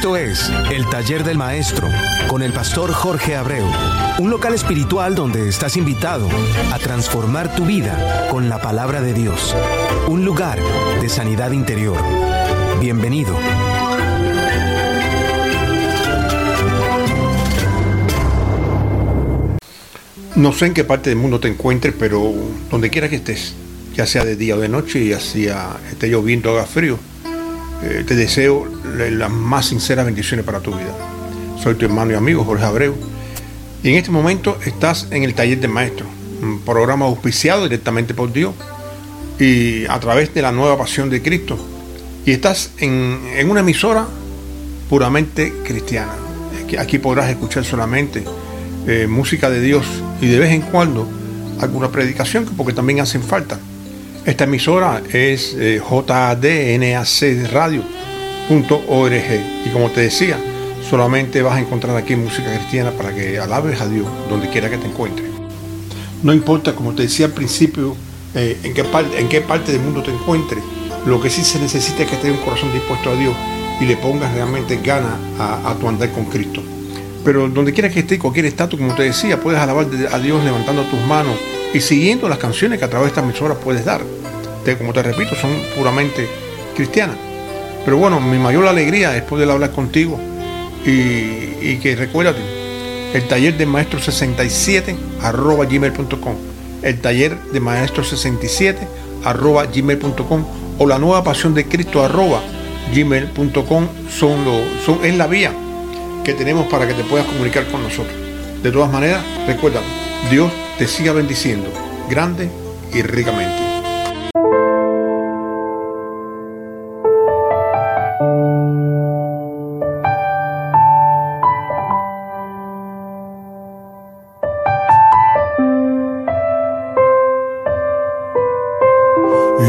Esto es El Taller del Maestro con el pastor Jorge Abreu, un local espiritual donde estás invitado a transformar tu vida con la palabra de Dios, un lugar de sanidad interior. Bienvenido. No sé en qué parte del mundo te encuentres, pero donde quiera que estés, ya sea de día o de noche, ya sea esté lloviendo o haga frío, eh, te deseo las más sinceras bendiciones para tu vida. Soy tu hermano y amigo Jorge Abreu. Y en este momento estás en el taller de maestro, un programa auspiciado directamente por Dios y a través de la nueva pasión de Cristo. Y estás en, una emisora puramente cristiana. Aquí, podrás escuchar solamente eh, música de Dios y de vez en cuando alguna predicación, porque también hacen falta. Esta emisora es eh, jdnacradio.org y como te decía, solamente vas a encontrar aquí música cristiana para que alabes a Dios donde quiera que te encuentres. No importa, como te decía al principio, eh, en, qué parte, en qué parte del mundo te encuentres, lo que sí se necesita es que tengas un corazón dispuesto a Dios y le pongas realmente ganas a, tu andar con Cristo. Pero donde quiera que estés, cualquier estatus, como te decía, puedes alabar a Dios levantando tus manos y siguiendo las canciones que a través de esta emisora puedes dar. como te repito, son puramente cristianas. Pero bueno, mi mayor alegría es poder hablar contigo y, que recuérdate, el taller de maestro 67 arroba gmail.com, el taller de maestro 67 arroba gmail.com o la nueva pasión de Cristo arroba gmail.com son, lo, son, es la vía que tenemos para que te puedas comunicar con nosotros. De todas maneras, recuerda, Dios te siga bendiciendo grande y ricamente.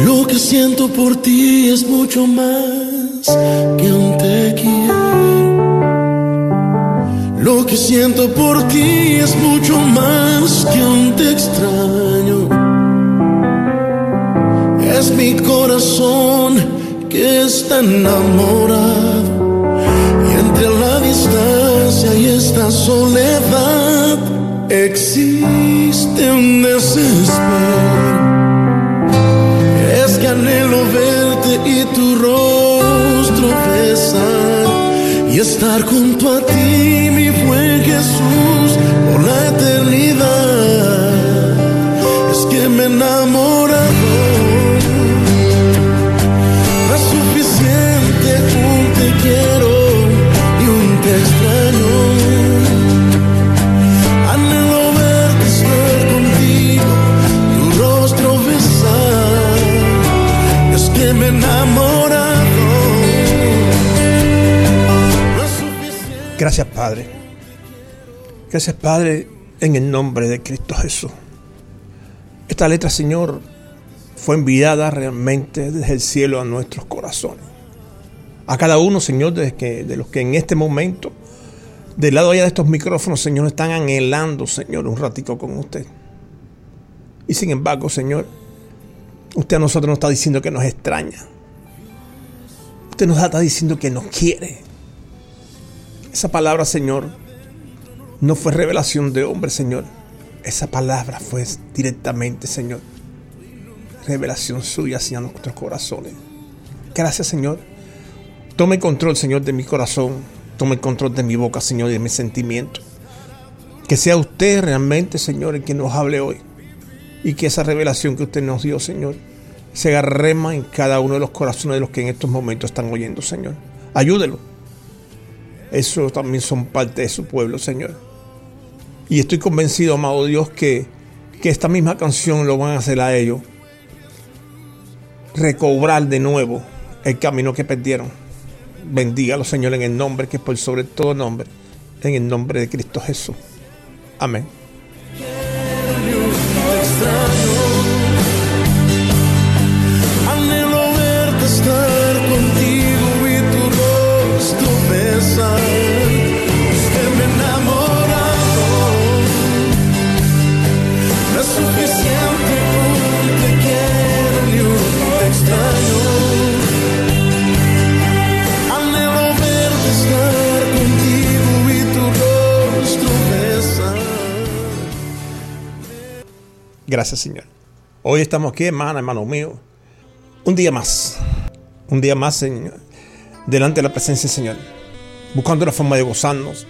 Lo que siento por ti es mucho más que un te lo que siento por ti es mucho más que un te extraño. Es mi corazón que está enamorado. Y entre la distancia y esta soledad existe un desespero. Es que anhelo verte y tu rostro besar y estar junto a ti, mi Jesús, la eternidad. Es que me enamorado. No es suficiente un te quiero y un te extraño. Anhelo verte estar contigo, tu rostro besar. Es que me enamorado. Gracias Padre. Gracias Padre en el nombre de Cristo Jesús. Esta letra, Señor, fue enviada realmente desde el cielo a nuestros corazones. A cada uno, Señor, de, los que en este momento, del lado allá de estos micrófonos, Señor, están anhelando, Señor, un ratico con usted. Y sin embargo, Señor, usted a nosotros nos está diciendo que nos extraña. Usted nos está diciendo que nos quiere. Esa palabra, Señor, no fue revelación de hombre, Señor. Esa palabra fue directamente, Señor, revelación suya hacia nuestros corazones. Gracias, Señor. Tome control, Señor, de mi corazón. Tome control de mi boca, Señor, y de mis sentimientos. Que sea usted realmente, Señor, el que nos hable hoy. Y que esa revelación que usted nos dio, Señor, se agarrema en cada uno de los corazones de los que en estos momentos están oyendo, Señor. Ayúdelo eso también son parte de su pueblo, Señor. Y estoy convencido, amado Dios, que, que esta misma canción lo van a hacer a ellos. Recobrar de nuevo el camino que perdieron. Bendígalo, Señor, en el nombre que es por sobre todo nombre. En el nombre de Cristo Jesús. Amén. Gracias, Señor. Hoy estamos aquí, hermana, hermano mío. Un día más. Un día más, Señor. Delante de la presencia del Señor. Buscando la forma de gozarnos.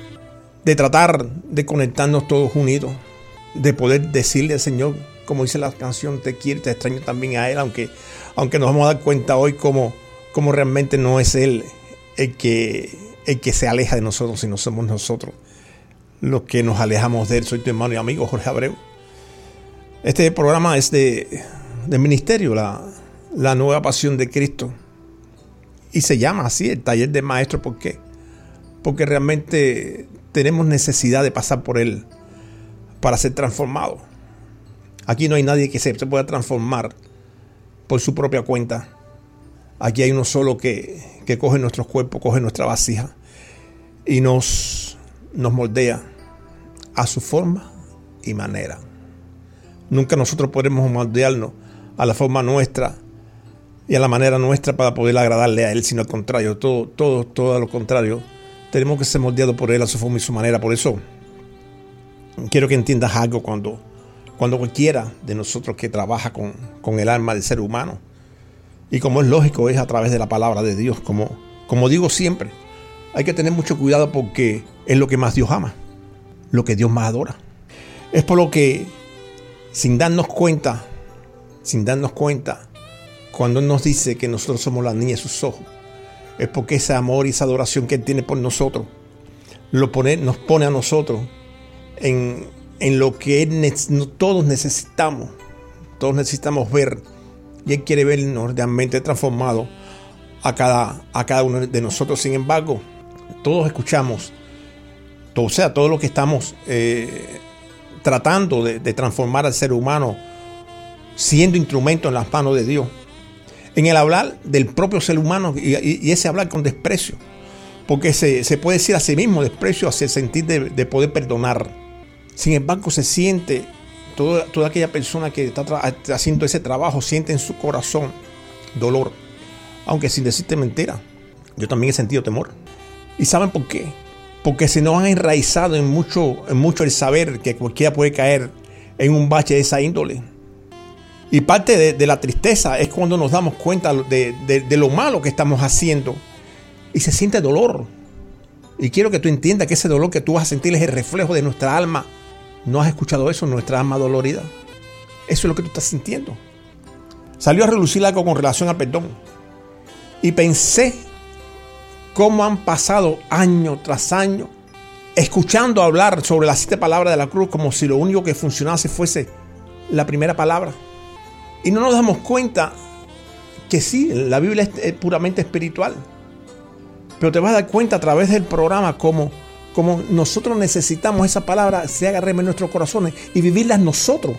De tratar de conectarnos todos unidos. De poder decirle al Señor, como dice la canción, te quiero, te extraño también a Él. Aunque, aunque nos vamos a dar cuenta hoy como, como realmente no es Él el que, el que se aleja de nosotros, sino somos nosotros los que nos alejamos de Él. Soy tu hermano y amigo Jorge Abreu. Este programa es de, ministerio, la, la nueva pasión de Cristo. Y se llama así, el taller de maestro. ¿Por qué? Porque realmente tenemos necesidad de pasar por él para ser transformado. Aquí no hay nadie que se pueda transformar por su propia cuenta. Aquí hay uno solo que, que coge nuestros cuerpos, coge nuestra vasija y nos, nos moldea a su forma y manera. Nunca nosotros podremos moldearnos a la forma nuestra y a la manera nuestra para poder agradarle a Él, sino al contrario, todo, todo, todo lo contrario. Tenemos que ser moldeados por Él a su forma y su manera. Por eso quiero que entiendas algo cuando, cuando cualquiera de nosotros que trabaja con, con el alma del ser humano, y como es lógico, es a través de la palabra de Dios, como, como digo siempre, hay que tener mucho cuidado porque es lo que más Dios ama, lo que Dios más adora. Es por lo que, sin darnos cuenta, sin darnos cuenta, cuando nos dice que nosotros somos la niña de sus ojos, es porque ese amor y esa adoración que Él tiene por nosotros lo pone, nos pone a nosotros en, en lo que todos necesitamos. Todos necesitamos ver. Y Él quiere vernos realmente transformados a cada, a cada uno de nosotros. Sin embargo, todos escuchamos, todo, o sea, todo lo que estamos eh, tratando de, transformar al ser humano, siendo instrumento en las manos de Dios en el hablar del propio ser humano y, ese hablar con desprecio. Porque se, puede decir a sí mismo desprecio hacia el sentir de, poder perdonar. Sin embargo, se siente, toda, toda aquella persona que está haciendo ese trabajo siente en su corazón dolor. Aunque sin decirte mentira, yo también he sentido temor. ¿Y saben por qué? Porque se nos han enraizado en mucho, en mucho el saber que cualquiera puede caer en un bache de esa índole y parte de, la tristeza es cuando nos damos cuenta de, lo malo que estamos haciendo y se siente dolor. Y quiero que tú entiendas que ese dolor que tú vas a sentir es el reflejo de nuestra alma. ¿No has escuchado eso, nuestra alma dolorida? Eso es lo que tú estás sintiendo. Salió a relucir algo con relación al perdón. Y pensé cómo han pasado año tras año escuchando hablar sobre las siete palabras de la cruz como si lo único que funcionase fuese la primera palabra. Y no nos damos cuenta que sí, la Biblia es, puramente espiritual. Pero te vas a dar cuenta a través del programa como, como nosotros necesitamos esa palabra se haga en nuestros corazones y vivirlas nosotros.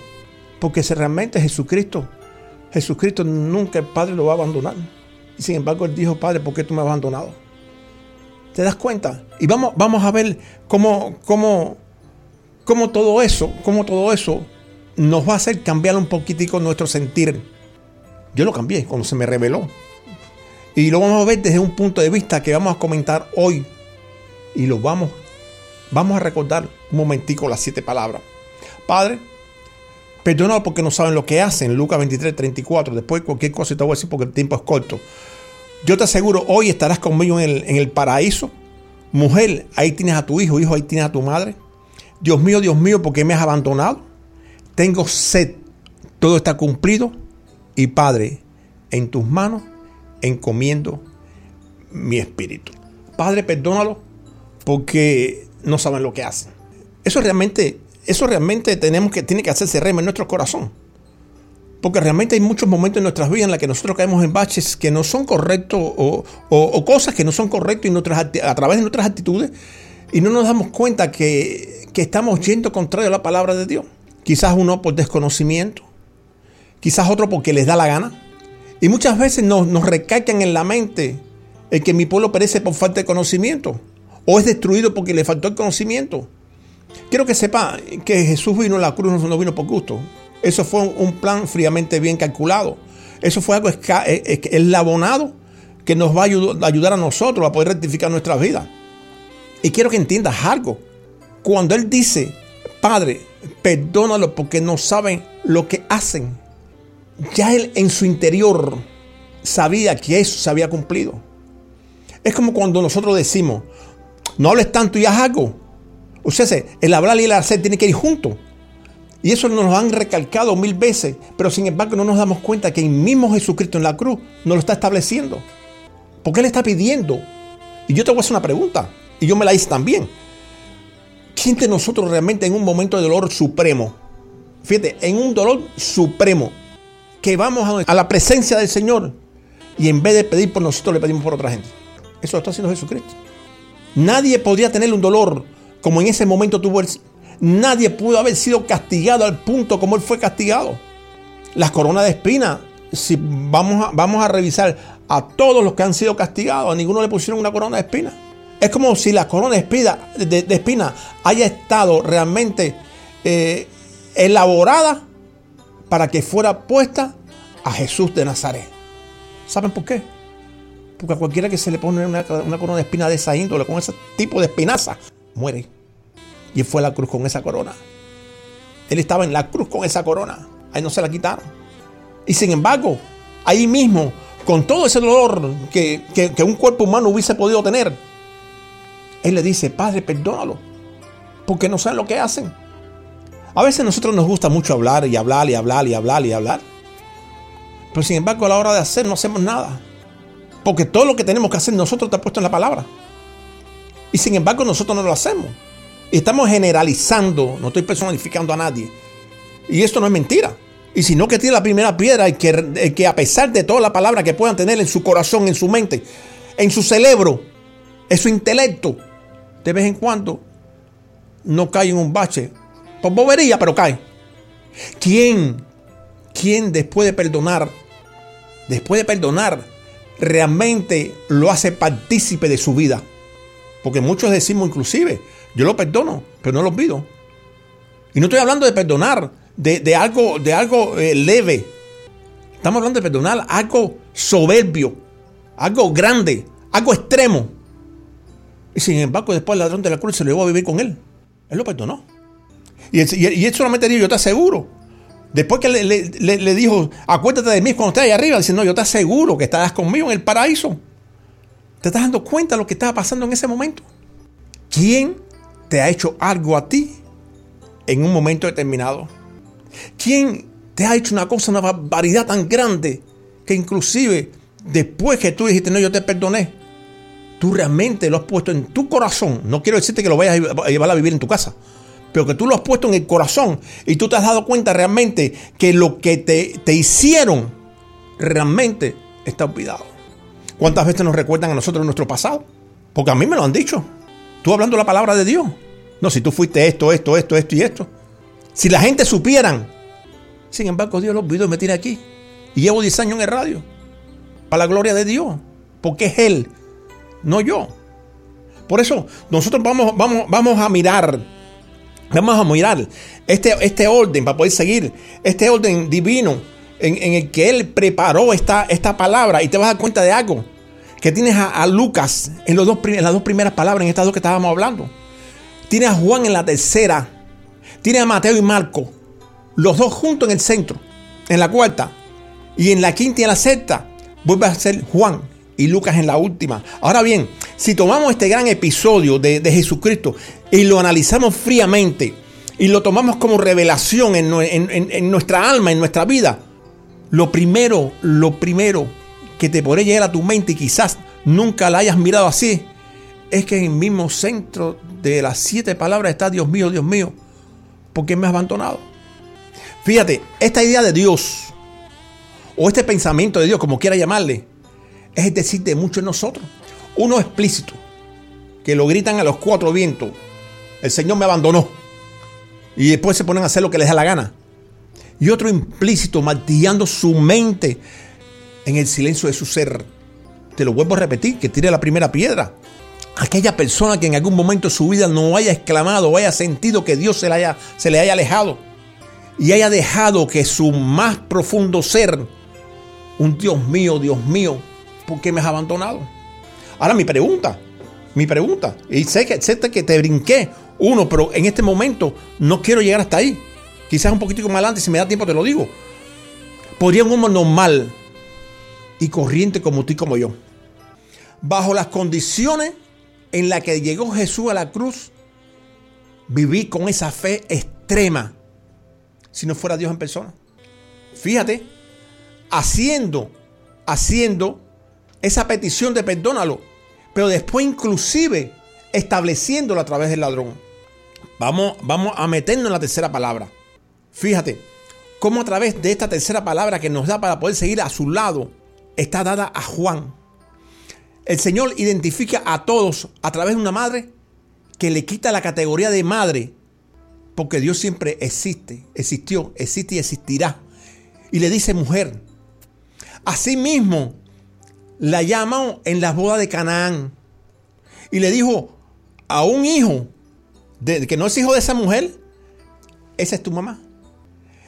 Porque si realmente Jesucristo, Jesucristo nunca el Padre lo va a abandonar. Y sin embargo Él dijo, Padre, ¿por qué tú me has abandonado? ¿Te das cuenta? Y vamos, vamos a ver cómo, cómo, cómo todo eso, cómo todo eso nos va a hacer cambiar un poquitico nuestro sentir. Yo lo cambié cuando se me reveló. Y lo vamos a ver desde un punto de vista que vamos a comentar hoy. Y lo vamos, vamos a recordar un momentico las siete palabras. Padre, perdónalo porque no saben lo que hacen. Lucas 23, 34. Después cualquier cosa te voy a decir porque el tiempo es corto. Yo te aseguro, hoy estarás conmigo en el, en el paraíso. Mujer, ahí tienes a tu hijo, hijo, ahí tienes a tu madre. Dios mío, Dios mío, ¿por qué me has abandonado? tengo sed, todo está cumplido y Padre, en tus manos encomiendo mi espíritu. Padre, perdónalo porque no saben lo que hacen. Eso realmente, eso realmente tenemos que, tiene que hacerse rema en nuestro corazón. Porque realmente hay muchos momentos en nuestras vidas en los que nosotros caemos en baches que no son correctos o, cosas que no son correctas a través de nuestras actitudes y no nos damos cuenta que, estamos yendo contrario a la palabra de Dios. Quizás uno por desconocimiento, quizás otro porque les da la gana. Y muchas veces nos, nos recalcan en la mente el que mi pueblo perece por falta de conocimiento o es destruido porque le faltó el conocimiento. Quiero que sepa que Jesús vino a la cruz, no vino por gusto. Eso fue un plan fríamente bien calculado. Eso fue algo eslabonado que nos va a ayudar a nosotros a poder rectificar nuestras vidas. Y quiero que entiendas algo. Cuando Él dice, Padre, perdónalo porque no saben lo que hacen, ya él en su interior sabía que eso se había cumplido. Es como cuando nosotros decimos, no hables tanto y haz algo. O sea, el hablar y el hacer tienen que ir juntos. Y eso nos lo han recalcado mil veces, pero sin embargo no nos damos cuenta que el mismo Jesucristo en la cruz nos lo está estableciendo. Porque Él está pidiendo. Y yo te voy a hacer una pregunta, y yo me la hice también. ¿Quién de nosotros realmente en un momento de dolor supremo, fíjate, en un dolor supremo, que vamos a la presencia del Señor y en vez de pedir por nosotros le pedimos por otra gente? Eso lo está haciendo Jesucristo. Nadie podría tener un dolor como en ese momento tuvo él. Nadie pudo haber sido castigado al punto como él fue castigado. Las coronas de espina, si vamos a, vamos a revisar a todos los que han sido castigados, a ninguno le pusieron una corona de espina. Es como si la corona de espina, haya estado realmente eh, elaborada para que fuera puesta a Jesús de Nazaret. ¿Saben por qué? Porque a cualquiera que se le pone una, corona de espina de esa índole, con ese tipo de espinaza, muere. Y fue la cruz con esa corona. Él estaba en la cruz con esa corona. Ahí no se la quitaron. Y sin embargo, ahí mismo, con todo ese dolor que, que un cuerpo humano hubiese podido tener, Él le dice, Padre, perdónalo. Porque no saben lo que hacen. A veces a nosotros nos gusta mucho hablar y hablar y hablar y hablar y hablar. Pero sin embargo, a la hora de hacer no hacemos nada. Porque todo lo que tenemos que hacer nosotros está puesto en la palabra. Y sin embargo nosotros no lo hacemos. Y estamos generalizando, no estoy personificando a nadie. Y esto no es mentira. Y si no que tiene la primera piedra, y que, que a pesar de toda la palabra que puedan tener en su corazón, en su mente, en su cerebro, en su intelecto, de vez en cuando no cae en un bache. Por bobería, pero cae. ¿Quién? ¿Quién después de perdonar? Después de perdonar, realmente lo hace partícipe de su vida. Porque muchos decimos inclusive, yo lo perdono, pero no lo olvido. Y no estoy hablando de perdonar de, algo, de algo eh, leve. Estamos hablando de perdonar algo soberbio, algo grande, algo extremo. Y sin embargo, después el ladrón de la cruz se lo llevó a vivir con él. Él lo perdonó. Y, él solamente dijo, yo te aseguro Después que le, dijo, acuérdate de mí cuando estés ahí arriba, dice, no, yo te aseguro que estarás conmigo en el paraíso. ¿Te estás dando cuenta de lo que estaba pasando en ese momento? ¿Quién te ha hecho algo a ti en un momento determinado? ¿Quién te ha hecho una cosa, una barbaridad tan grande que inclusive después que tú dijiste, no, yo te perdoné, tú realmente lo has puesto en tu corazón? No quiero decirte que lo vayas a llevar a vivir en tu casa, pero que tú lo has puesto en el corazón y tú te has dado cuenta realmente que lo que te, te hicieron realmente está olvidado. ¿Cuántas veces nos recuerdan a nosotros nuestro pasado? Porque a mí me lo han dicho. Tú hablando la palabra de Dios. No, si tú fuiste esto, esto, esto, esto y esto. Si la gente supieran. Sin embargo, Dios lo olvidó y me tiene aquí. Y llevo 10 años en el radio. Para la gloria de Dios. Porque es Él, no yo. Por eso nosotros vamos, vamos, vamos a mirar Vamos a mirar este, este orden para poder seguir, este orden divino en, el que Él preparó esta, esta palabra y te vas a dar cuenta de algo, que tienes a, Lucas en, los dos, en las dos primeras palabras, en estas dos que estábamos hablando. Tienes a Juan en la tercera, tienes a Mateo y Marco, los dos juntos en el centro, en la cuarta, y en la quinta y en la sexta vuelve a ser Juan y Lucas en la última. Ahora bien, si tomamos este gran episodio de, Jesucristo y lo analizamos fríamente y lo tomamos como revelación en, nuestra alma, en nuestra vida, lo primero, lo primero que te podría llegar a tu mente y quizás nunca la hayas mirado así, es que en el mismo centro de las siete palabras está Dios mío, Dios mío, ¿por qué me has abandonado? Fíjate, esta idea de Dios, o este pensamiento de Dios, como quiera llamarle, es decir, de muchos de nosotros. Uno explícito, que lo gritan a los cuatro vientos. El Señor me abandonó. Y después se ponen a hacer lo que les da la gana. Y otro implícito, martillando su mente en el silencio de su ser. Te lo vuelvo a repetir, que tire la primera piedra. Aquella persona que en algún momento de su vida no haya exclamado o haya sentido que Dios se le haya, se le haya alejado. Y haya dejado que su más profundo ser, un Dios mío, Dios mío, ¿por qué me has abandonado? Ahora mi pregunta, mi pregunta, y sé que, que te brinqué uno, pero en este momento no quiero llegar hasta ahí. quizás un poquitico más adelante, si me da tiempo te lo digo. Podría un hombre normal y corriente como tú y como yo, bajo las condiciones en las que llegó Jesús a la cruz, vivir con esa fe extrema si no fuera Dios en persona. Fíjate, haciendo, haciendo esa petición de perdónalo, pero después inclusive estableciéndolo a través del ladrón. Vamos, vamos a meternos en la tercera palabra. Fíjate, cómo a través de esta tercera palabra que nos da para poder seguir a su lado, está dada a Juan. El Señor identifica a todos a través de una madre que le quita la categoría de madre, porque Dios siempre existe, existió, existe y existirá. Y le dice mujer. Asimismo, la llaman en las bodas de Canaán. Y le dijo a un hijo que no es hijo de esa mujer, esa es tu mamá.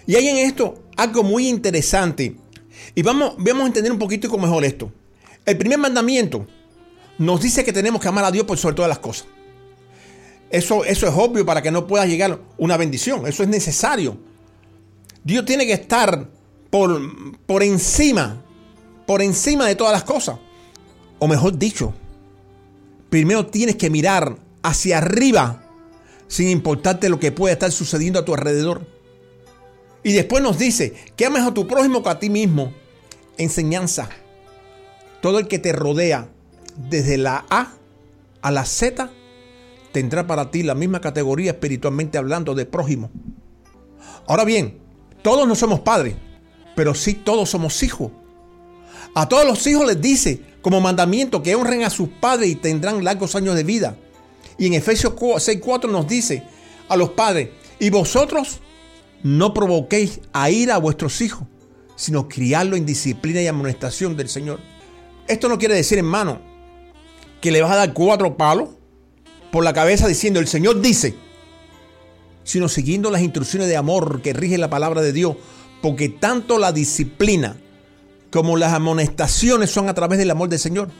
Y hay en esto algo muy interesante. Y vamos, vamos a entender un poquito mejor esto. El primer mandamiento nos dice que tenemos que amar a Dios por sobre todas las cosas. Eso, eso es obvio para que no pueda llegar una bendición. Eso es necesario. Dios tiene que estar por, por encima, por encima de todas las cosas. O mejor dicho, primero tienes que mirar hacia arriba sin importarte lo que pueda estar sucediendo a tu alrededor. Y después nos dice que ames a tu prójimo que a ti mismo. Enseñanza. Todo el que te rodea, desde la A a la Z, tendrá para ti la misma categoría espiritualmente hablando de prójimo. Ahora bien, todos no somos padres, pero sí todos somos hijos. A todos los hijos les dice como mandamiento que honren a sus padres y tendrán largos años de vida. Y en Efesios 6.4 nos dice a los padres, y vosotros no provoquéis a ira a vuestros hijos, sino criarlo en disciplina y amonestación del Señor. Esto no quiere decir, hermano, que le vas a dar cuatro palos por la cabeza diciendo, el Señor dice, sino siguiendo las instrucciones de amor que rige la palabra de Dios, porque tanto la disciplina como las amonestaciones son a través del amor del Señor.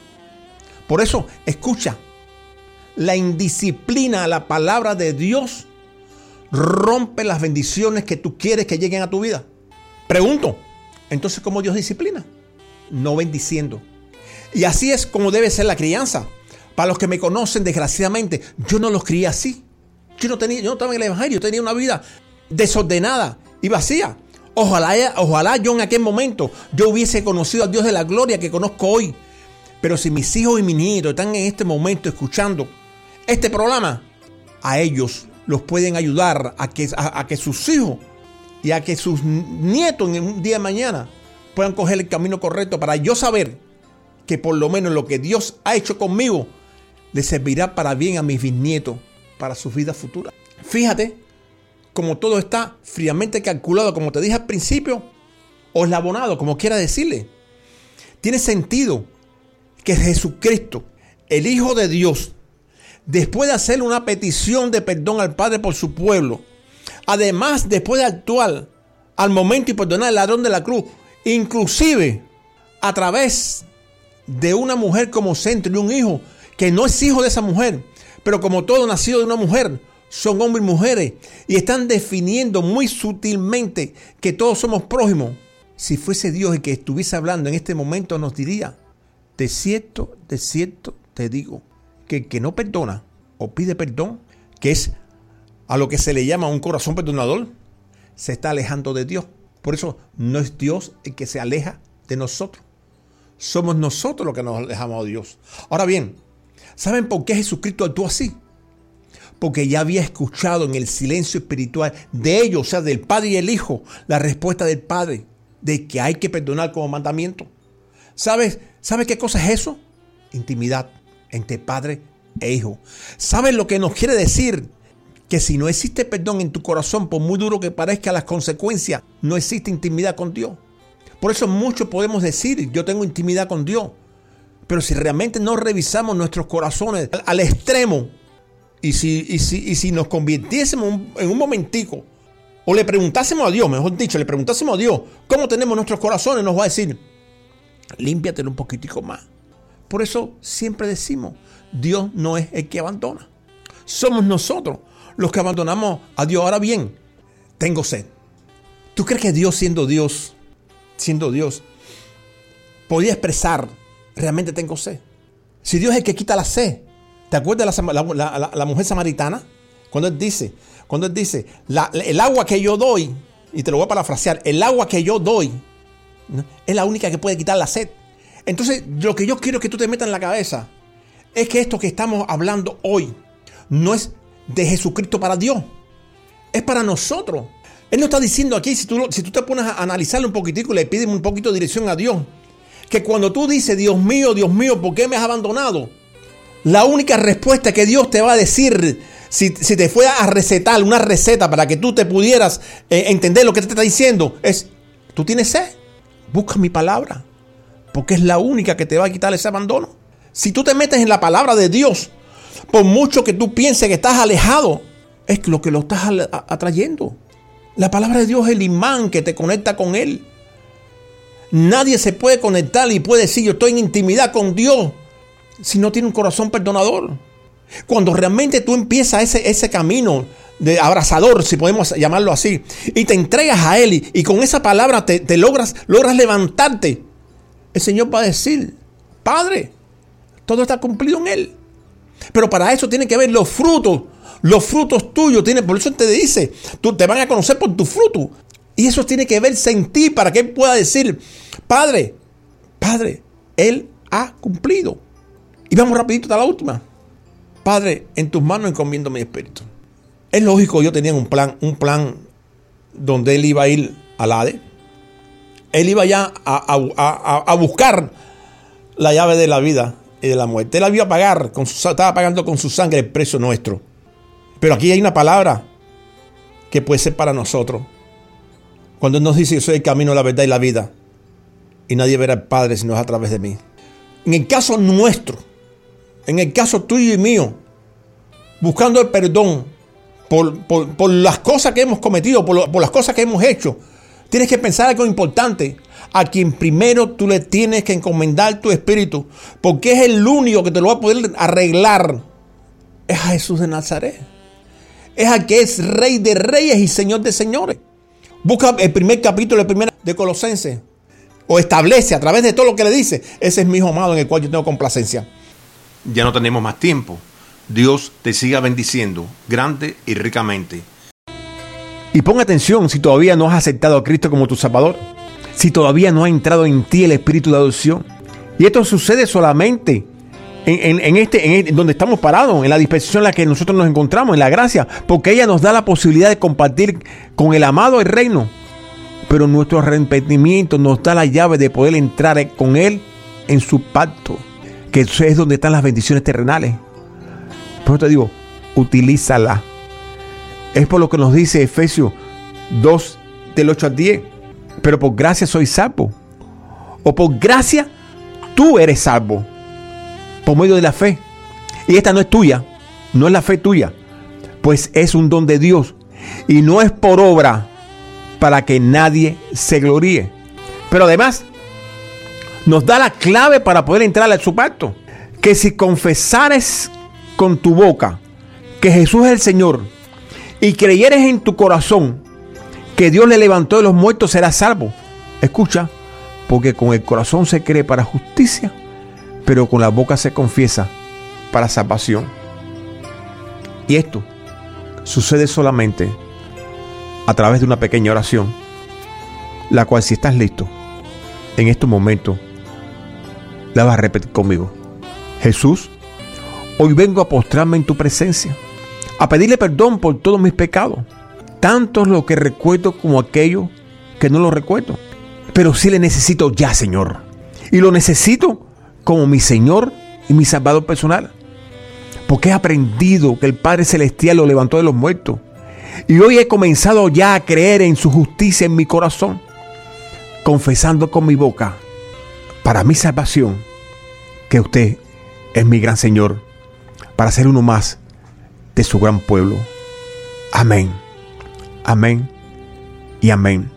Por eso, escucha, la indisciplina a la palabra de Dios rompe las bendiciones que tú quieres que lleguen a tu vida. Pregunto, entonces ¿cómo Dios disciplina? No bendiciendo. Y así es como debe ser la crianza. Para los que me conocen, desgraciadamente, yo no los crié así. Yo no tenía, yo no estaba en el evangelio, yo tenía una vida desordenada y vacía. Ojalá, ojalá yo en aquel momento yo hubiese conocido al Dios de la gloria que conozco hoy. Pero si mis hijos y mis nietos están en este momento escuchando este programa, a ellos los pueden ayudar a que, a, que sus hijos y a que sus nietos en un día de mañana puedan coger el camino correcto para yo saber que por lo menos lo que Dios ha hecho conmigo le servirá para bien a mis bisnietos, para sus vidas futuras. Fíjate como todo está fríamente calculado, como te dije al principio, o eslabonado, como quiera decirle. Tiene sentido que Jesucristo, el Hijo de Dios, después de hacer una petición de perdón al Padre por su pueblo, además después de actuar al momento y perdonar al ladrón de la cruz, inclusive a través de una mujer como centro y un hijo que no es hijo de esa mujer, pero como todo nacido de una mujer, son hombres y mujeres y están definiendo muy sutilmente que todos somos prójimos. Si fuese Dios el que estuviese hablando en este momento, nos diría, de cierto, de cierto te digo, que que no perdona o pide perdón, que es a lo que se le llama un corazón perdonador, se está alejando de Dios. Por eso no es Dios el que se aleja de nosotros. Somos nosotros los que nos alejamos de Dios. Ahora bien, ¿saben por qué Jesucristo actuó así? Porque ya había escuchado en el silencio espiritual de ellos, o sea, del Padre y el Hijo, la respuesta del Padre de que hay que perdonar como mandamiento. ¿Sabes? ¿Sabes qué cosa es eso? Intimidad entre padre e hijo. ¿Sabes lo que nos quiere decir? Que si no existe perdón en tu corazón, por muy duro que parezca las consecuencias, no existe intimidad con Dios. Por eso muchos podemos decir, yo tengo intimidad con Dios. Pero si realmente no revisamos nuestros corazones al, extremo, y si, y si, y si nos convirtiésemos en un momentico, o le preguntásemos a Dios, mejor dicho, le preguntásemos a Dios cómo tenemos nuestros corazones, nos va a decir, límpiatelo un poquitico más. Por eso siempre decimos, Dios no es el que abandona. Somos nosotros los que abandonamos a Dios. Ahora bien, tengo sed. ¿Tú crees que Dios siendo Dios, siendo Dios, podía expresar, realmente tengo sed? Si Dios es el que quita la sed. ¿Te acuerdas de la, mujer samaritana? Cuando él dice, cuando él dice, "La- el agua que yo doy, y te lo voy a parafrasear, el agua que yo doy es la única que puede quitar la sed. Entonces, lo que yo quiero que tú te metas en la cabeza es que esto que estamos hablando hoy no es de Jesucristo para Dios, es para nosotros. Él nos está diciendo aquí, si tú, si tú te pones a analizarlo un poquitico y le pides un poquito de dirección a Dios, que cuando tú dices, Dios mío, Dios mío, ¿por qué me has abandonado? La única respuesta que Dios te va a decir, si, si te fuera a recetar una receta para que tú te pudieras eh, entender lo que te está diciendo, es, tú tienes sed, busca mi palabra, porque es la única que te va a quitar ese abandono. Si tú te metes en la palabra de Dios, por mucho que tú pienses que estás alejado, es lo que lo estás atrayendo. La palabra de Dios es el imán que te conecta con Él. Nadie se puede conectar y puede decir yo estoy en intimidad con Dios si no tiene un corazón perdonador. Cuando realmente tú empiezas ese, ese camino de abrazador, si podemos llamarlo así, y te entregas a Él y, y con esa palabra te, te logras, logras levantarte, el Señor va a decir, Padre, todo está cumplido en Él. Pero para eso tiene que ver los frutos, los frutos tuyos. Tiene, por eso te dice, tú te van a conocer por tu fruto. Y eso tiene que verse en ti para que Él pueda decir, Padre, Padre, Él ha cumplido. Y vamos rapidito hasta la última. Padre, en tus manos encomiendo mi espíritu. Es lógico, yo tenía un plan, un plan donde él iba a ir al Hade. Él iba ya a, buscar la llave de la vida y de la muerte. Él la iba a pagar, con su- estaba pagando con su sangre el precio nuestro. Pero aquí hay una palabra que puede ser para nosotros. Cuando nos dice, yo soy el camino, la verdad y la vida. Y nadie verá al Padre si no es a través de mí. En el caso nuestro, en el caso tuyo y mío, buscando el perdón por, las cosas que hemos cometido, por las cosas que hemos hecho, tienes que pensar algo importante. A quien primero tú le tienes que encomendar tu espíritu, porque es el único que te lo va a poder arreglar. Es a Jesús de Nazaret. Es a que es Rey de Reyes y Señor de Señores. Busca el primer capítulo, el primer de Colosenses. O establece a través de todo lo que le dice. Ese es mi hijo amado en el cual yo tengo complacencia. Ya no tenemos más tiempo. Dios te siga bendiciendo grande y ricamente. Y pon atención si todavía no has aceptado a Cristo como tu Salvador, si todavía no ha entrado en ti el espíritu de adopción. Y esto sucede solamente en, este, en este- donde estamos parados, en la dispensación en la que nosotros nos encontramos, en la gracia, porque ella nos da la posibilidad de compartir con el amado el reino. Pero nuestro arrepentimiento nos da la llave de poder entrar con Él en su pacto, que es donde están las bendiciones terrenales. Por eso te digo, utilízala. Es por lo que nos dice Efesios 2, del 8 al 10. Pero por gracia soy salvo. O por gracia tú eres salvo. Por medio de la fe. Y esta no es tuya. No es la fe tuya. Pues es un don de Dios. Y no es por obra para que nadie se gloríe. Pero además nos da la clave para poder entrar a su pacto. Que si confesares con tu boca que Jesús es el Señor y creyeres en tu corazón que Dios le levantó de los muertos, serás salvo. Escucha, porque con el corazón se cree para justicia, pero con la boca se confiesa para salvación. Y esto sucede solamente a través de una pequeña oración, la cual si estás listo, en estos momentos, la vas a repetir conmigo. Jesús, hoy vengo a postrarme en tu presencia, a pedirle perdón por todos mis pecados, tanto lo que recuerdo como aquello que no lo recuerdo. Pero sí le necesito ya, Señor. Y lo necesito como mi Señor y mi Salvador personal. Porque he aprendido que el Padre Celestial lo levantó de los muertos. Y hoy he comenzado ya a creer en su justicia en mi corazón, confesando con mi boca, para mi salvación, que usted es mi gran Señor, para ser uno más de su gran pueblo. Amén. Amén y amén.